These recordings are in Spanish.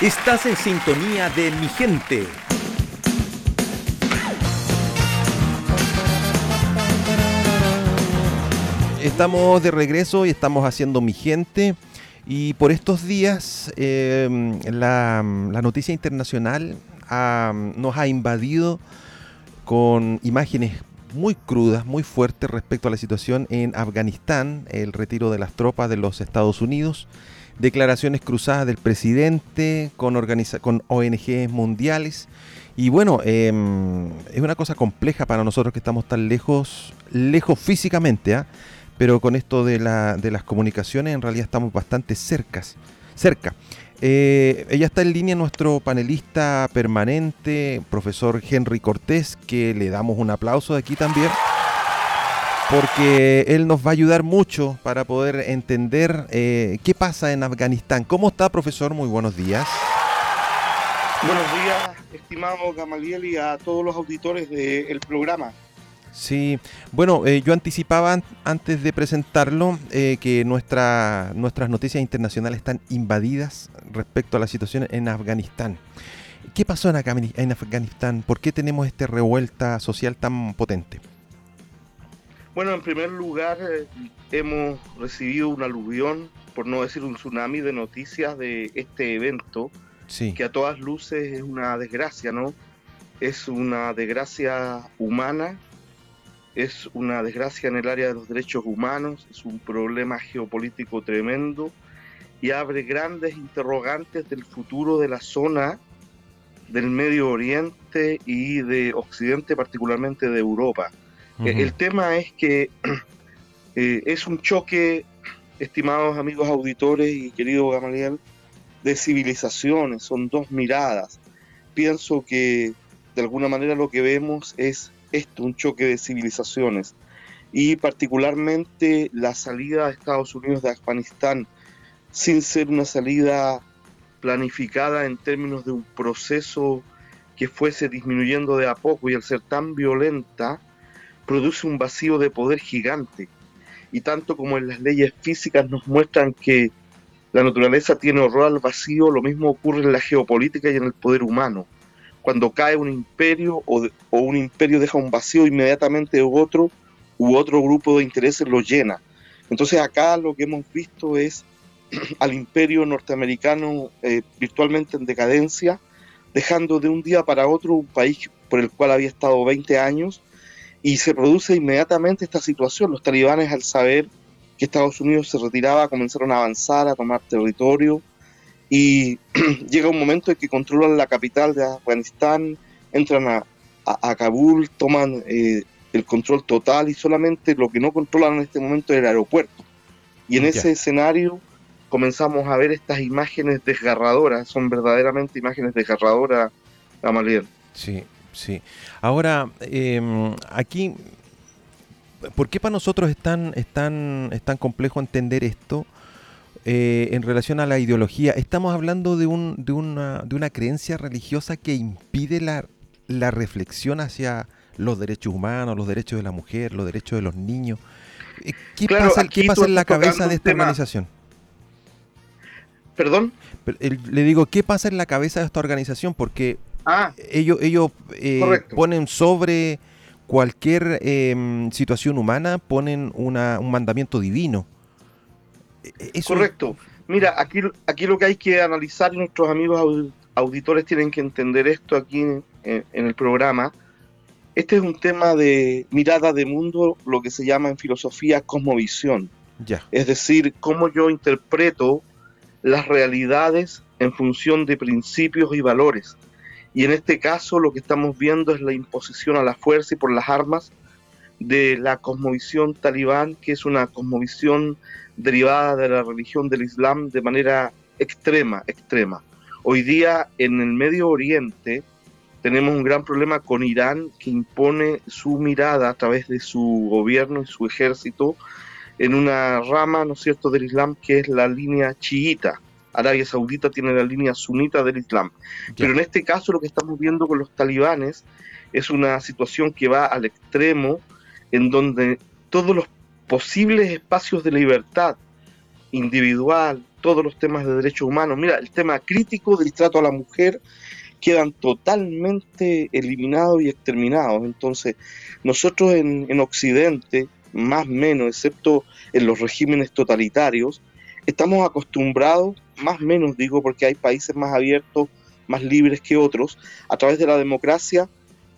Estás en sintonía de mi gente. Estamos de regreso y estamos haciendo mi gente. Y por estos días em, la, noticia internacional nos ha invadido con imágenes muy crudas, muy fuertes respecto a la situación en Afganistán, el retiro de las tropas de los Estados Unidos, declaraciones cruzadas del presidente con, con ONGs mundiales. Y bueno, em, es una cosa compleja para nosotros que estamos tan lejos, lejos físicamente, ¿ah? pero con esto de, la, de, las comunicaciones en realidad estamos bastante cercas, cerca. Eh, ella está en línea nuestro panelista permanente, profesor Henry Cortés, que le damos un aplauso de aquí también porque él nos va a ayudar mucho para poder entender eh, qué pasa en Afganistán. ¿Cómo está, profesor? Muy buenos días. Buenos días, estimado Gamaliel, y a todos los auditores del programa. Sí, bueno, eh, yo anticipaba antes de presentarlo eh, que nuestra, nuestras noticias internacionales están invadidas respecto a la situación en Afganistán. ¿Qué pasó en Afganistán? ¿Por qué tenemos esta revuelta social tan potente? Bueno, en primer lugar, eh, hemos recibido un aluvión, por no decir un tsunami de noticias de este evento, que a todas luces es una desgracia, ¿no? Es una desgracia humana, es una desgracia en el área de los derechos humanos, es un problema geopolítico tremendo y abre grandes interrogantes del futuro de la zona del Medio Oriente y de Occidente, particularmente de Europa. El tema es que eh, es un choque, estimados amigos auditores y querido Gamaliel, de civilizaciones, son dos miradas. Pienso que de alguna manera lo que vemos es esto, un choque de civilizaciones. Y particularmente la salida de Estados Unidos de Afganistán, sin ser una salida planificada en términos de un proceso que fuese disminuyendo de a poco y al ser tan violenta, produce un vacío de poder gigante. Y tanto como en las leyes físicas nos muestran que la naturaleza tiene horror al vacío, lo mismo ocurre en la geopolítica y en el poder humano. Cuando cae un imperio o, un imperio deja un vacío, inmediatamente otro u otro grupo de intereses lo llena. Entonces acá lo que hemos visto es al imperio norteamericano eh, virtualmente en decadencia, dejando de un día para otro un país por el cual había estado 20 años y se produce inmediatamente esta situación. Los talibanes al saber que Estados Unidos se retiraba comenzaron a avanzar, a tomar territorio y llega un momento en que controlan la capital de Afganistán, entran a, Kabul, toman eh, el control total y solamente lo que no controlan en este momento es el aeropuerto. Y en ese escenario comenzamos a ver estas imágenes desgarradoras, son verdaderamente imágenes desgarradoras, Gamaliel. Sí, Sí. Ahora, em, aquí, ¿por qué para nosotros es tan, es tan, es tan complejo entender esto? Eh, en relación a la ideología, estamos hablando de, un, de, una, de una creencia religiosa que impide la, la reflexión hacia los derechos humanos, los derechos de la mujer, los derechos de los niños. Eh, ¿Qué pasa, ¿qué pasa en la cabeza de esta organización? ¿Perdón? Le digo, ¿qué pasa en la cabeza de esta organización? Porque Ah, ellos, ellos eh, ponen sobre cualquier em, situación humana, ponen una, un mandamiento divino. E, e, Correcto. Mira, aquí, aquí lo que hay que analizar, y nuestros amigos auditores tienen que entender esto aquí en, el programa, este es un tema de mirada de mundo, lo que se llama en filosofía cosmovisión. Ya. Es decir, cómo yo interpreto las realidades en función de principios y valores. Y en este caso lo que estamos viendo es la imposición a la fuerza y por las armas de la cosmovisión talibán, que es una cosmovisión derivada de la religión del Islam de manera extrema, extrema. Hoy día en el Medio Oriente tenemos un gran problema con Irán que impone su mirada a través de su gobierno y su ejército en una rama, ¿no es cierto?, del Islam que es la línea chiita Arabia Saudita tiene la línea sunita del Islam. Pero en este caso lo que estamos viendo con los talibanes es una situación que va al extremo en donde todos los posibles espacios de libertad individual, todos los temas de derechos humanos. Mira, el tema crítico del trato a la mujer quedan totalmente eliminados y exterminados. Entonces, nosotros en, en Occidente, más o menos, excepto en los regímenes totalitarios, estamos acostumbrados, más o menos digo, porque hay países más abiertos, más libres que otros, a través de la democracia,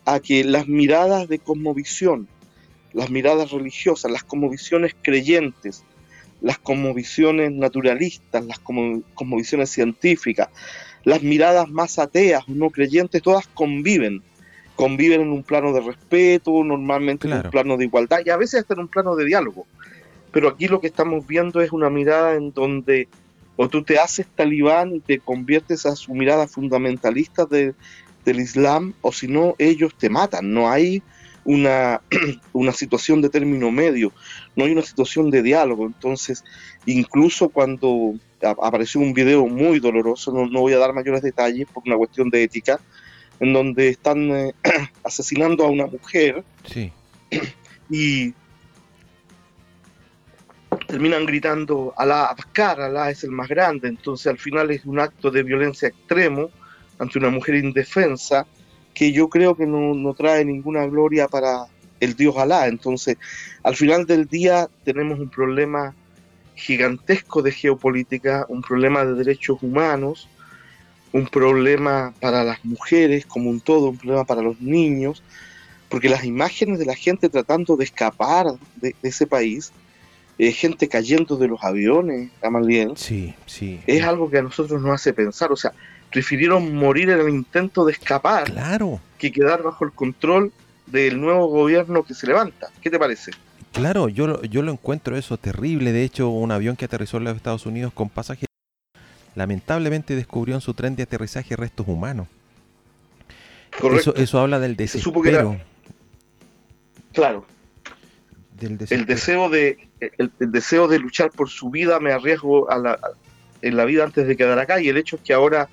a que las miradas de cosmovisión, las miradas religiosas, las cosmovisiones creyentes, las cosmovisiones naturalistas, las cosmovisiones científicas, las miradas más ateas o no creyentes, todas conviven. Conviven en un plano de respeto, normalmente en un plano de igualdad y a veces hasta en un plano de diálogo. Pero aquí lo que estamos viendo es una mirada en donde o tú te haces talibán y te conviertes a su mirada fundamentalista del Islam, o si no, ellos te matan. No hay una, una situación de término medio, no hay una situación de diálogo. Entonces, incluso cuando apareció un video muy doloroso, no, voy a dar mayores detalles por una cuestión de ética, en donde están eh, asesinando a una mujer y terminan gritando Alá Abkar, Alá es el más grande, entonces al final es un acto de violencia extremo ante una mujer indefensa que yo creo que no, trae ninguna gloria para el Dios Alá. Entonces, al final del día tenemos un problema gigantesco de geopolítica, un problema de derechos humanos, un problema para las mujeres como un todo, un problema para los niños, porque las imágenes de la gente tratando de escapar de, ese país, eh, gente cayendo de los aviones, Amalien, sí, sí. es algo que a nosotros nos hace pensar, o sea, prefirieron morir en el intento de escapar claro. que quedar bajo el control del nuevo gobierno que se levanta. ¿Qué te parece? Claro, yo, yo lo encuentro eso terrible. De hecho, un avión que aterrizó en los Estados Unidos con pasajeros lamentablemente descubrió en su tren de aterrizaje restos humanos. Eso, eso habla del desespero. Claro. Del El deseo de el, deseo de luchar por su vida, me arriesgo a la, en la vida antes de quedar acá y el hecho es que ahora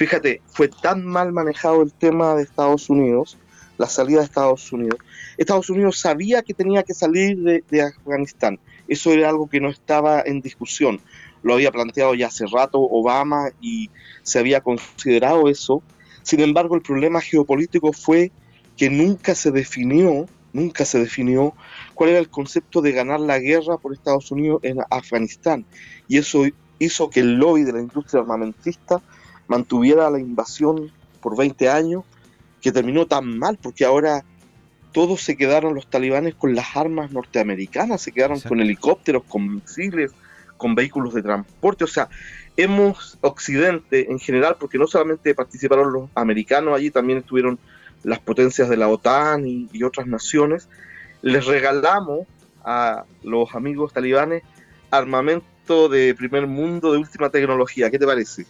Fíjate, fue tan mal manejado el tema de Estados Unidos, la salida de Estados Unidos. Estados Unidos sabía que tenía que salir de, Afganistán. Eso era algo que no estaba en discusión. Lo había planteado ya hace rato Obama y se había considerado eso. Sin embargo, el problema geopolítico fue que nunca se definió, nunca se definió cuál era el concepto de ganar la guerra por Estados Unidos en Afganistán. Y eso hizo que el lobby de la industria armamentista mantuviera la invasión por 20 años, que terminó tan mal, porque ahora todos se quedaron los talibanes con las armas norteamericanas, se quedaron con helicópteros, con misiles, con vehículos de transporte. O sea, hemos, Occidente en general, porque no solamente participaron los americanos, allí también estuvieron las potencias de la OTAN y, otras naciones, les regalamos a los amigos talibanes armamento de primer mundo, de última tecnología. ¿Qué te parece?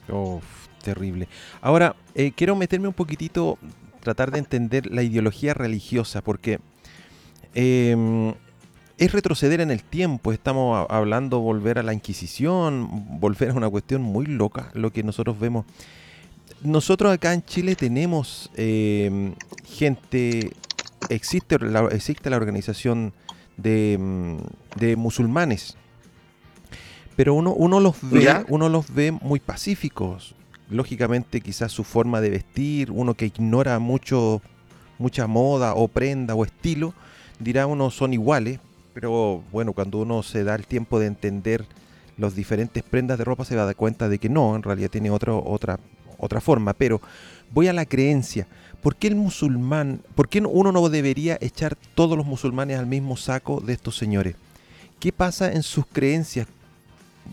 Terrible. Ahora, eh, quiero meterme un poquitito, tratar de entender la ideología religiosa, porque em, es retroceder en el tiempo. Estamos hablando volver a la Inquisición, volver a una cuestión muy loca, lo que nosotros vemos. Nosotros acá en Chile tenemos em, gente, existe la, existe la organización de, em, de musulmanes, pero uno, uno los ve, uno los ve muy pacíficos, lógicamente quizás su forma de vestir, uno que ignora mucho, mucha moda o prenda o estilo, dirá uno son iguales, pero bueno, cuando uno se da el tiempo de entender los diferentes prendas de ropa se da cuenta de que no, en realidad tiene otro, otra, otra forma, pero voy a la creencia. ¿Por qué el musulmán, por qué uno no debería echar todos los musulmanes al mismo saco de estos señores? ¿Qué pasa en sus creencias?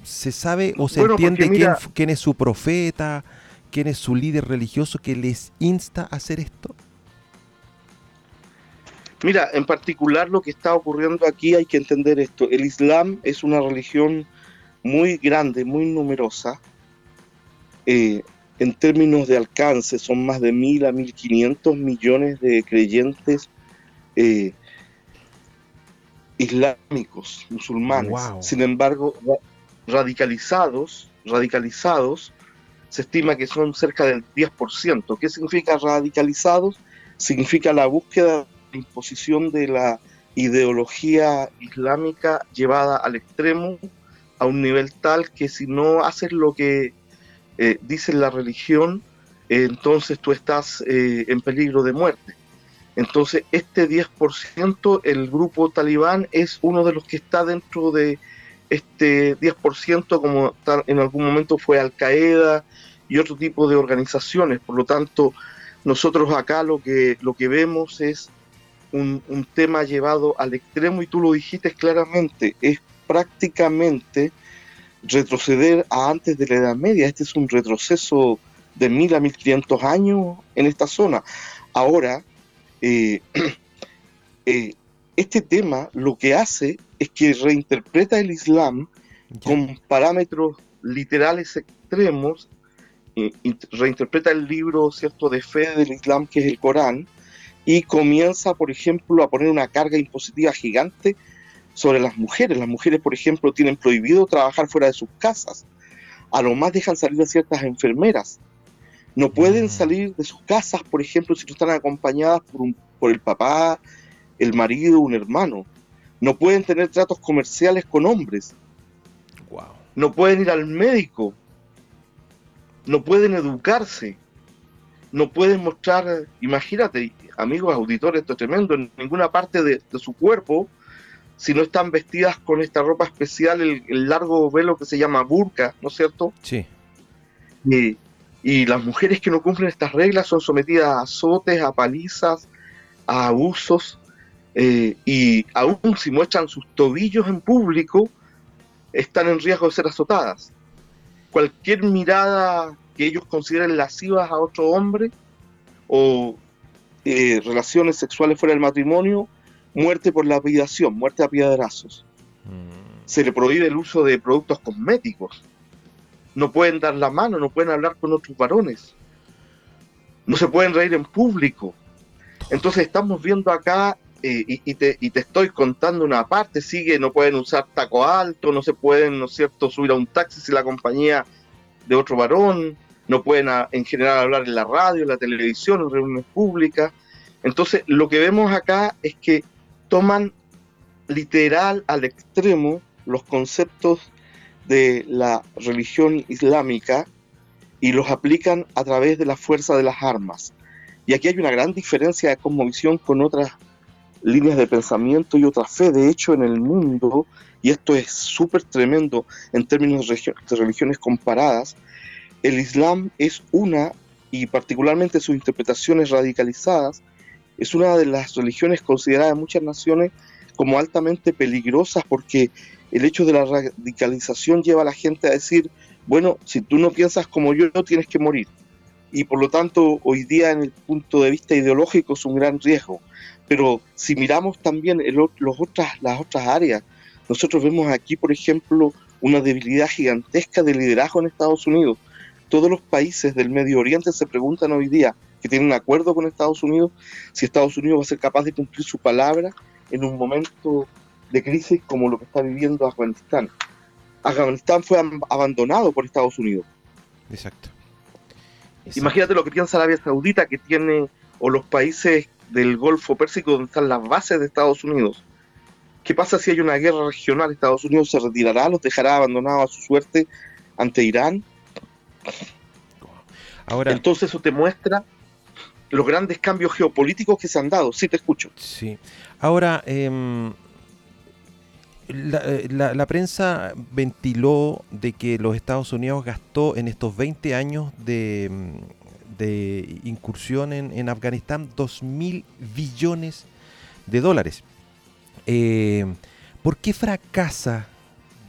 ¿Se sabe o se entiende quién, quién, es su profeta, quién es su líder religioso que les insta a hacer esto? Mira, en particular lo que está ocurriendo aquí hay que entender esto. El Islam es una religión muy grande, muy numerosa. Eh, en términos de alcance, son más de mil a mil quinientos millones de creyentes eh, islámicos, musulmanes. Sin embargo, radicalizados, radicalizados, se estima que son cerca del 10%. ¿Qué significa radicalizados? Significa la búsqueda de imposición de la ideología islámica llevada al extremo a un nivel tal que si no haces lo que eh, dice la religión, entonces tú estás eh, en peligro de muerte. Entonces, este 10%, el grupo talibán es uno de los que está dentro de este 10%, como en algún momento fue Al Qaeda y otro tipo de organizaciones. Por lo tanto, nosotros acá lo que, lo que vemos es un, un tema llevado al extremo y tú lo dijiste claramente, es prácticamente retroceder a antes de la Edad Media. Este es un retroceso de mil a 1500 años en esta zona. Ahora, eh, eh, este tema lo que hace es que reinterpreta el Islam con parámetros literales extremos, reinterpreta el libro cierto de fe del Islam que es el Corán y comienza, por ejemplo, a poner una carga impositiva gigante sobre las mujeres. Las mujeres, por ejemplo, tienen prohibido trabajar fuera de sus casas. A lo más dejan salir a ciertas enfermeras. No pueden mm. salir de sus casas, por ejemplo, si no están acompañadas por, por el papá, el marido, un hermano. No pueden tener tratos comerciales con hombres. No pueden ir al médico. No pueden educarse. No pueden mostrar, imagínate, amigos auditores, esto es tremendo, en ninguna parte de, su cuerpo, si no están vestidas con esta ropa especial, el, largo velo que se llama burka, ¿no es cierto? Sí. Y y las mujeres que no cumplen estas reglas son sometidas a azotes, a palizas, a abusos, eh, y aún si muestran sus tobillos en público, están en riesgo de ser azotadas. Cualquier mirada que ellos consideren lascivas a otro hombre o eh, relaciones sexuales fuera del matrimonio, muerte por lapidación, muerte a piedrazos. Mm. Se le prohíbe el uso de productos cosméticos no pueden dar la mano, no pueden hablar con otros varones, no se pueden reír en público. Entonces estamos viendo acá, eh, y, te, estoy contando una parte, sigue, no pueden usar taco alto, no se pueden, ¿no es cierto?, subir a un taxi si la compañía de otro varón, no pueden ah, en general hablar en la radio, en la televisión, en reuniones públicas. Entonces lo que vemos acá es que toman literal al extremo los conceptos de la religión islámica y los aplican a través de la fuerza de las armas. Y aquí hay una gran diferencia de cosmovisión con otras líneas de pensamiento y otra fe. De hecho, en el mundo, y esto es súper tremendo en términos de religiones comparadas, el Islam es una, y particularmente sus interpretaciones radicalizadas, es una de las religiones consideradas en muchas naciones como altamente peligrosas porque el hecho de la radicalización lleva a la gente a decir, bueno, si tú no piensas como yo, no tienes que morir. Y por lo tanto, hoy día en el punto de vista ideológico es un gran riesgo. Pero si miramos también los otras, las otras áreas, nosotros vemos aquí, por ejemplo, una debilidad gigantesca de liderazgo en Estados Unidos. Todos los países del Medio Oriente se preguntan hoy día, que tienen un acuerdo con Estados Unidos, si Estados Unidos va a ser capaz de cumplir su palabra en un momento de crisis como lo que está viviendo Afganistán. Afganistán fue abandonado por Estados Unidos. Exacto. Imagínate lo que piensa Arabia Saudita, que tiene, o los países del Golfo Pérsico, donde están las bases de Estados Unidos. ¿Qué pasa si hay una guerra regional? ¿Estados Unidos se retirará, los dejará abandonados a su suerte ante Irán? Ahora, Entonces eso te muestra los grandes cambios geopolíticos que se han dado. Sí, te escucho. Sí. Ahora, eh, eh, la, prensa ventiló de que los Estados Unidos gastó en estos 20 años de, mm, de incursión en, Afganistán 2 mil billones de dólares. Eh, ¿Por qué fracasa?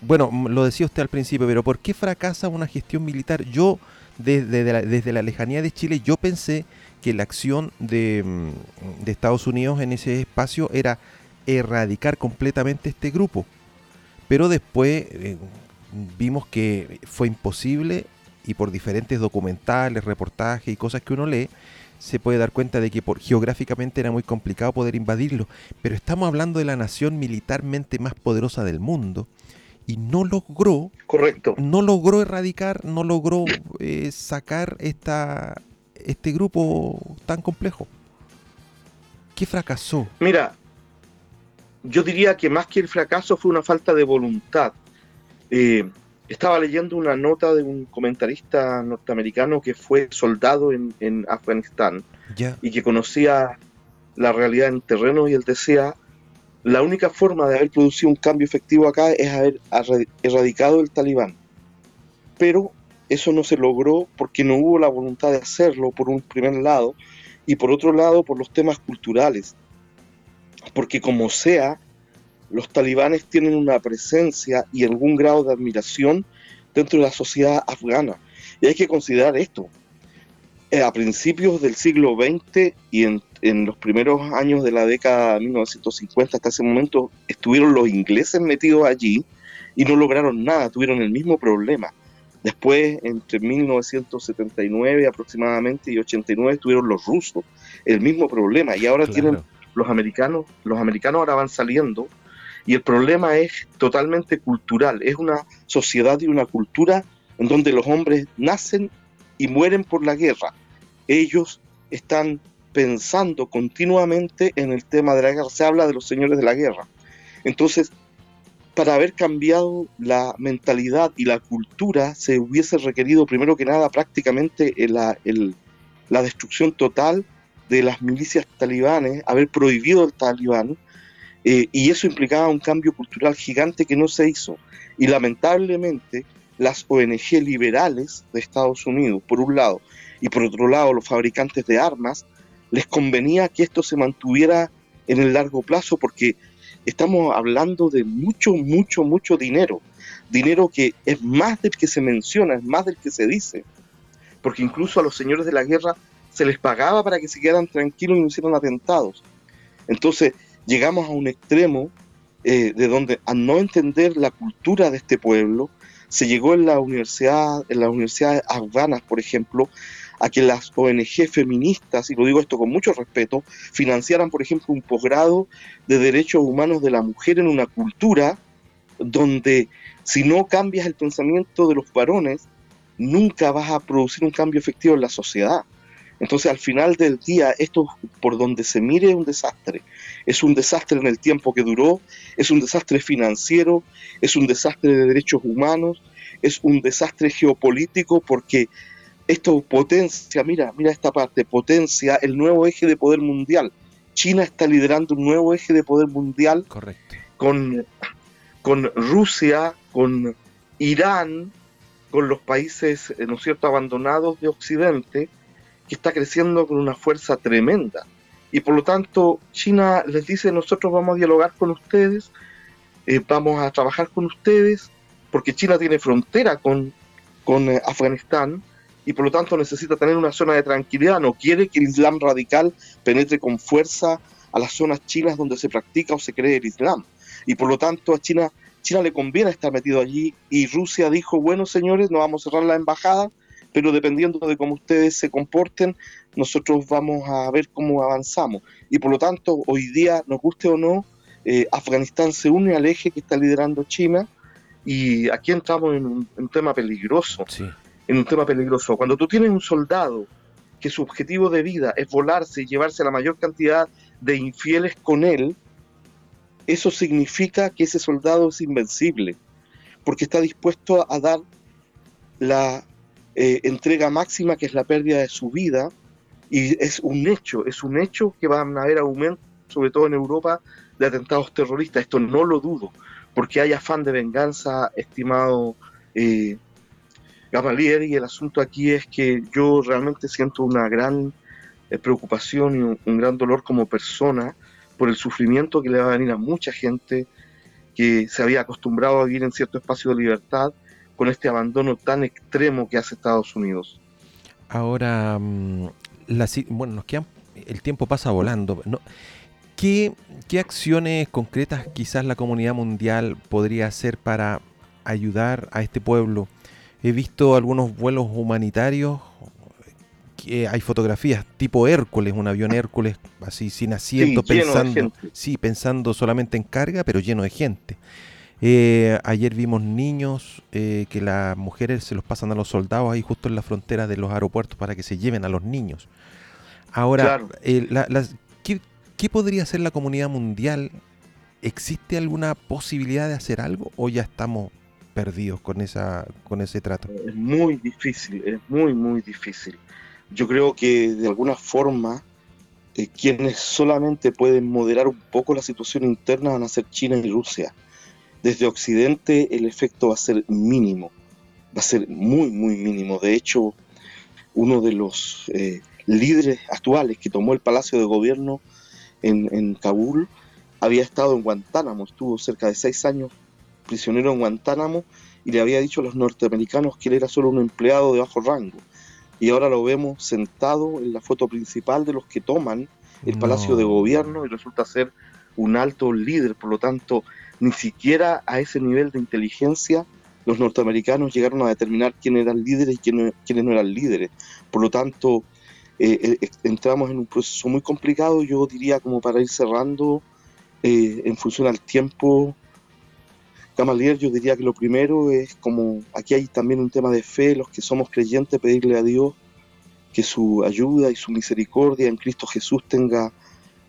Bueno, lo decía usted al principio, pero ¿por qué fracasa una gestión militar? Yo, desde, la, desde la lejanía de Chile, yo pensé que la acción de, mm, Estados Unidos en ese espacio era erradicar completamente este grupo. Pero después eh, vimos que fue imposible y por diferentes documentales, reportajes y cosas que uno lee, se puede dar cuenta de que por, geográficamente era muy complicado poder invadirlo. Pero estamos hablando de la nación militarmente más poderosa del mundo y no logró, correcto, no logró erradicar, no logró eh, sacar esta, este grupo tan complejo. ¿Qué fracasó? Mira, yo diría que más que el fracaso fue una falta de voluntad. Eh, estaba leyendo una nota de un comentarista norteamericano que fue soldado en, Afganistán y que conocía la realidad en terreno y él decía, la única forma de haber producido un cambio efectivo acá es haber erradicado el talibán. Pero eso no se logró porque no hubo la voluntad de hacerlo por un primer lado y por otro lado por los temas culturales. Porque como sea, los talibanes tienen una presencia y algún grado de admiración dentro de la sociedad afgana. Y hay que considerar esto. Eh, a principios del siglo XX y en, los primeros años de la década de 1950 hasta ese momento estuvieron los ingleses metidos allí y no lograron nada, tuvieron el mismo problema. Después, entre 1979 aproximadamente y 89, estuvieron los rusos, el mismo problema. Y ahora tienen los americanos, los americanos ahora van saliendo y el problema es totalmente cultural, es una sociedad y una cultura en donde los hombres nacen y mueren por la guerra. Ellos están pensando continuamente en el tema de la guerra, se habla de los señores de la guerra. Entonces, para haber cambiado la mentalidad y la cultura, se hubiese requerido primero que nada prácticamente la, la destrucción total de las milicias talibanes, haber prohibido el talibán, eh, y eso implicaba un cambio cultural gigante que no se hizo. Y lamentablemente las ONG liberales de Estados Unidos, por un lado, y por otro lado los fabricantes de armas, les convenía que esto se mantuviera en el largo plazo porque estamos hablando de mucho, mucho, mucho dinero. Dinero que es más del que se menciona, es más del que se dice. Porque incluso a los señores de la guerra se les pagaba para que se quedaran tranquilos y no hicieran atentados. Entonces, llegamos a un extremo eh, de donde al no entender la cultura de este pueblo, se llegó en la universidad, en las universidades afganas, por ejemplo, a que las ONG feministas, y lo digo esto con mucho respeto, financiaran, por ejemplo, un posgrado de derechos humanos de la mujer en una cultura donde si no cambias el pensamiento de los varones, nunca vas a producir un cambio efectivo en la sociedad. Entonces, al final del día, esto por donde se mire es un desastre. Es un desastre en el tiempo que duró, es un desastre financiero, es un desastre de derechos humanos, es un desastre geopolítico porque esto potencia, mira, mira esta parte, potencia el nuevo eje de poder mundial. China está liderando un nuevo eje de poder mundial Correcto. Con, con Rusia, con Irán, con los países, ¿no es cierto?, abandonados de Occidente, que está creciendo con una fuerza tremenda. Y por lo tanto, China les dice, nosotros vamos a dialogar con ustedes, eh, vamos a trabajar con ustedes, porque China tiene frontera con, con eh, Afganistán y por lo tanto necesita tener una zona de tranquilidad, no quiere que el Islam radical penetre con fuerza a las zonas chinas donde se practica o se cree el Islam. Y por lo tanto a China, China le conviene estar metido allí y Rusia dijo, bueno señores, no vamos a cerrar la embajada, pero dependiendo de cómo ustedes se comporten, nosotros vamos a ver cómo avanzamos. Y por lo tanto, hoy día, nos guste o no, eh, Afganistán se une al eje que está liderando China y aquí entramos en un, tema peligroso. En un tema peligroso. Cuando tú tienes un soldado que su objetivo de vida es volarse y llevarse la mayor cantidad de infieles con él, eso significa que ese soldado es invencible, porque está dispuesto a dar la eh, entrega máxima, que es la pérdida de su vida, y es un hecho, es un hecho que van a haber aumentos, sobre todo en Europa, de atentados terroristas. Esto no lo dudo, porque hay afán de venganza, estimado eh, Gamalier, y el asunto aquí es que yo realmente siento una gran eh, preocupación y un, gran dolor como persona por el sufrimiento que le va a venir a mucha gente que se había acostumbrado a vivir en cierto espacio de libertad con este abandono tan extremo que hace Estados Unidos. Ahora, mm, bueno, nos quedan, el tiempo pasa volando. ¿qué, ¿Qué acciones concretas quizás la comunidad mundial podría hacer para ayudar a este pueblo? He visto algunos vuelos humanitarios que hay fotografías tipo Hércules, un avión Hércules así sin asiento, pensando, sí, pensando solamente en carga, pero lleno de gente. Eh, ayer vimos niños eh, que las mujeres se los pasan a los soldados ahí justo en la frontera de los aeropuertos para que se lleven a los niños. Ahora, eh, ¿qué, podría hacer la comunidad mundial? ¿Existe alguna posibilidad de hacer algo o ya estamos perdidos con, esa, con ese trato. Es muy difícil, es muy, muy difícil. Yo creo que de alguna forma eh, quienes solamente pueden moderar un poco la situación interna van a ser China y Rusia. Desde Occidente el efecto va a ser mínimo, va a ser muy, muy mínimo. De hecho, uno de los eh, líderes actuales que tomó el Palacio de Gobierno en, en Kabul había estado en Guantánamo, estuvo cerca de seis años prisionero en Guantánamo y le había dicho a los norteamericanos que él era solo un empleado de bajo rango. Y ahora lo vemos sentado en la foto principal de los que toman el Palacio de Gobierno y resulta ser un alto líder. Por lo tanto, ni siquiera a ese nivel de inteligencia los norteamericanos llegaron a determinar quién eran líderes y quiénes no eran líderes. Por lo tanto, eh, eh, entramos en un proceso muy complicado, yo diría como para ir cerrando eh, en función al tiempo. Camalier, yo diría que lo primero es como, aquí hay también un tema de fe, los que somos creyentes, pedirle a Dios que su ayuda y su misericordia en Cristo Jesús tenga,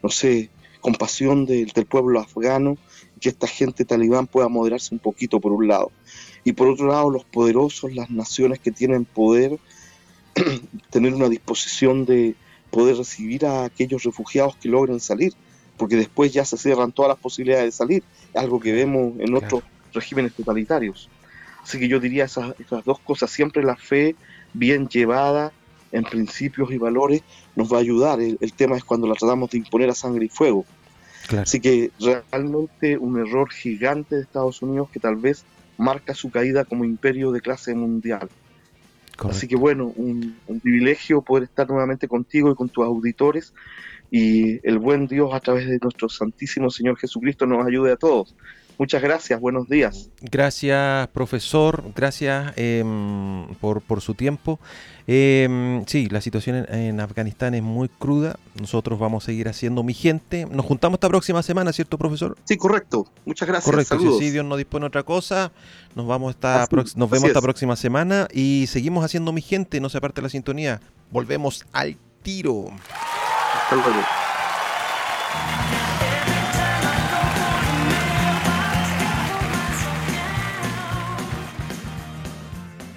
no sé, compasión del pueblo afgano, que esta gente talibán pueda moderarse un poquito por un lado. Y por otro lado, los poderosos, las naciones que tienen poder, tener una disposición de poder recibir a aquellos refugiados que logren salir, porque después ya se cierran todas las posibilidades de salir, algo que vemos en otros regímenes totalitarios. Así que yo diría esas, esas dos cosas, siempre la fe bien llevada en principios y valores nos va a ayudar. El, tema es cuando la tratamos de imponer a sangre y fuego. Así que realmente un error gigante de Estados Unidos que tal vez marca su caída como imperio de clase mundial. Así que bueno, un, privilegio poder estar nuevamente contigo y con tus auditores y el buen Dios a través de nuestro Santísimo Señor Jesucristo nos ayude a todos. Muchas gracias, buenos días. Gracias, profesor, gracias em, por, por, su tiempo. Eh, sí, la situación en, Afganistán es muy cruda. Nosotros vamos a seguir haciendo mi gente. Nos juntamos esta próxima semana, ¿cierto, profesor? Sí, correcto. Muchas gracias. Correcto. Si Dios no dispone otra cosa, nos vamos esta nos vemos esta próxima semana y seguimos haciendo mi gente. No se aparte la sintonía. Volvemos al tiro. Hasta luego.